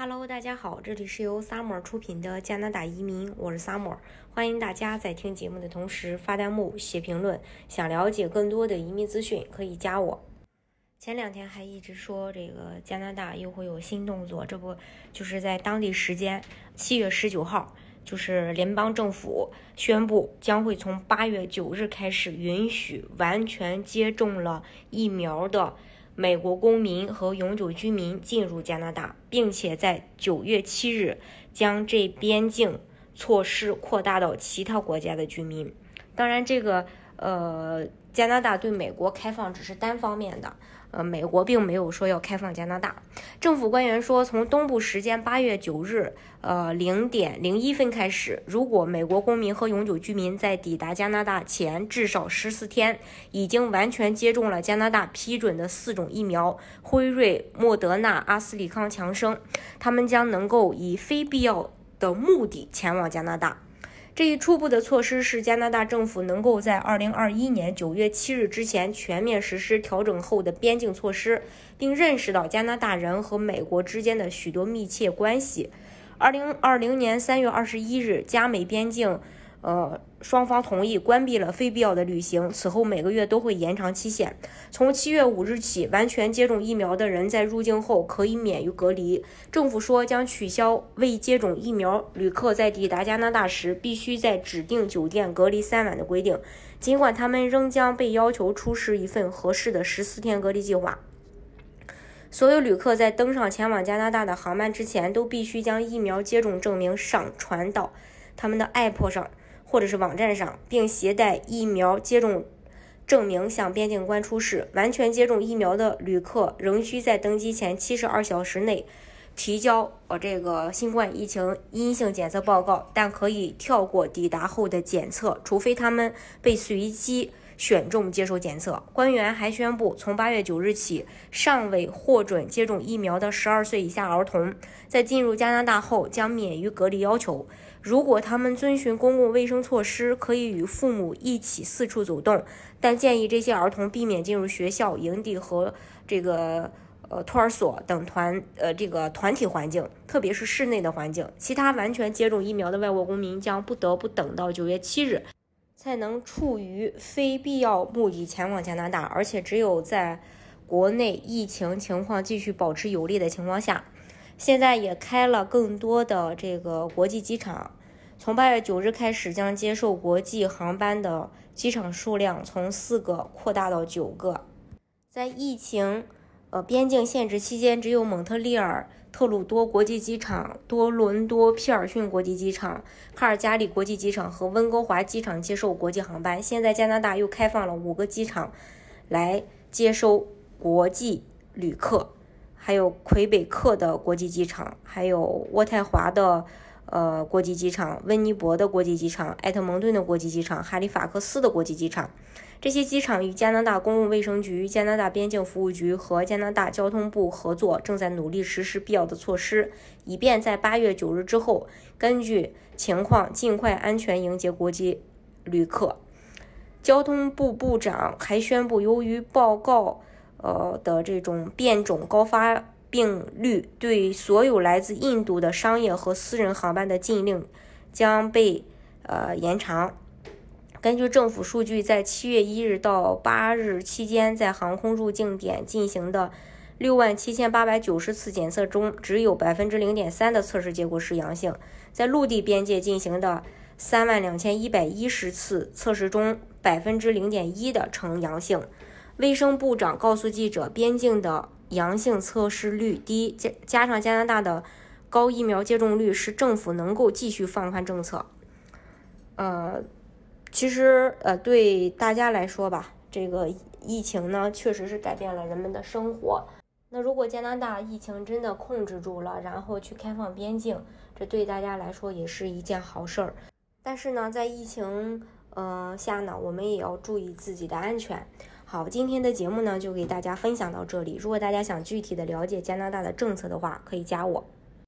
Hello，大家好，这里是由 Summer 出品的加拿大移民，我是 Summer，欢迎大家在听节目的同时发弹幕、写评论。想了解更多的移民资讯，可以加我。前两天还一直说这个加拿大又会有新动作，这不就是在当地时间七月十九号，就是联邦政府宣布将会从八月九日开始允许完全接种了疫苗的。美国公民和永久居民进入加拿大，并且在九月七日将这边境措施扩大到其他国家的居民。当然，这个呃，加拿大对美国开放只是单方面的。呃，美国并没有说要开放加拿大。政府官员说，从东部时间八月九日，呃零点零一分开始，如果美国公民和永久居民在抵达加拿大前至少十四天已经完全接种了加拿大批准的四种疫苗——辉瑞、莫德纳、阿斯利康、强生，他们将能够以非必要的目的前往加拿大。这一初步的措施是加拿大政府能够在二零二一年九月七日之前全面实施调整后的边境措施，并认识到加拿大人和美国之间的许多密切关系。二零二零年三月二十一日，加美边境。呃，双方同意关闭了非必要的旅行，此后每个月都会延长期限。从七月五日起，完全接种疫苗的人在入境后可以免于隔离。政府说将取消未接种疫苗旅客在抵达加拿大时必须在指定酒店隔离三晚的规定，尽管他们仍将被要求出示一份合适的十四天隔离计划。所有旅客在登上前往加拿大的航班之前，都必须将疫苗接种证明上传到他们的 App 上。或者是网站上，并携带疫苗接种证明向边境官出示。完全接种疫苗的旅客仍需在登机前七十二小时内提交呃这个新冠疫情阴性检测报告，但可以跳过抵达后的检测，除非他们被随机选中接受检测。官员还宣布，从八月九日起，尚未获准接种疫苗的十二岁以下儿童在进入加拿大后将免于隔离要求。如果他们遵循公共卫生措施，可以与父母一起四处走动，但建议这些儿童避免进入学校、营地和这个呃托儿所等团呃这个团体环境，特别是室内的环境。其他完全接种疫苗的外国公民将不得不等到九月七日，才能处于非必要目的前往加拿大，而且只有在国内疫情情况继续保持有利的情况下。现在也开了更多的这个国际机场，从八月九日开始，将接受国际航班的机场数量从四个扩大到九个。在疫情呃边境限制期间，只有蒙特利尔特鲁多国际机场、多伦多皮尔逊国际机场、卡尔加里国际机场和温哥华机场接受国际航班。现在加拿大又开放了五个机场来接收国际旅客。还有魁北克的国际机场，还有渥太华的呃国际机场，温尼伯的国际机场，埃特蒙顿的国际机场，哈利法克斯的国际机场。这些机场与加拿大公共卫生局、加拿大边境服务局和加拿大交通部合作，正在努力实施必要的措施，以便在八月九日之后，根据情况尽快安全迎接国际旅客。交通部部长还宣布，由于报告。呃的这种变种高发病率，对所有来自印度的商业和私人航班的禁令将被呃延长。根据政府数据，在七月一日到八日期间，在航空入境点进行的六万七千八百九十次检测中，只有百分之零点三的测试结果是阳性；在陆地边界进行的三万两千一百一十次测试中，百分之零点一的呈阳性。卫生部长告诉记者，边境的阳性测试率低，加加上加拿大的高疫苗接种率，使政府能够继续放宽政策。呃，其实呃，对大家来说吧，这个疫情呢，确实是改变了人们的生活。那如果加拿大疫情真的控制住了，然后去开放边境，这对大家来说也是一件好事儿。但是呢，在疫情呃下呢，我们也要注意自己的安全。好，今天的节目呢就给大家分享到这里。如果大家想具体的了解加拿大的政策的话，可以加我。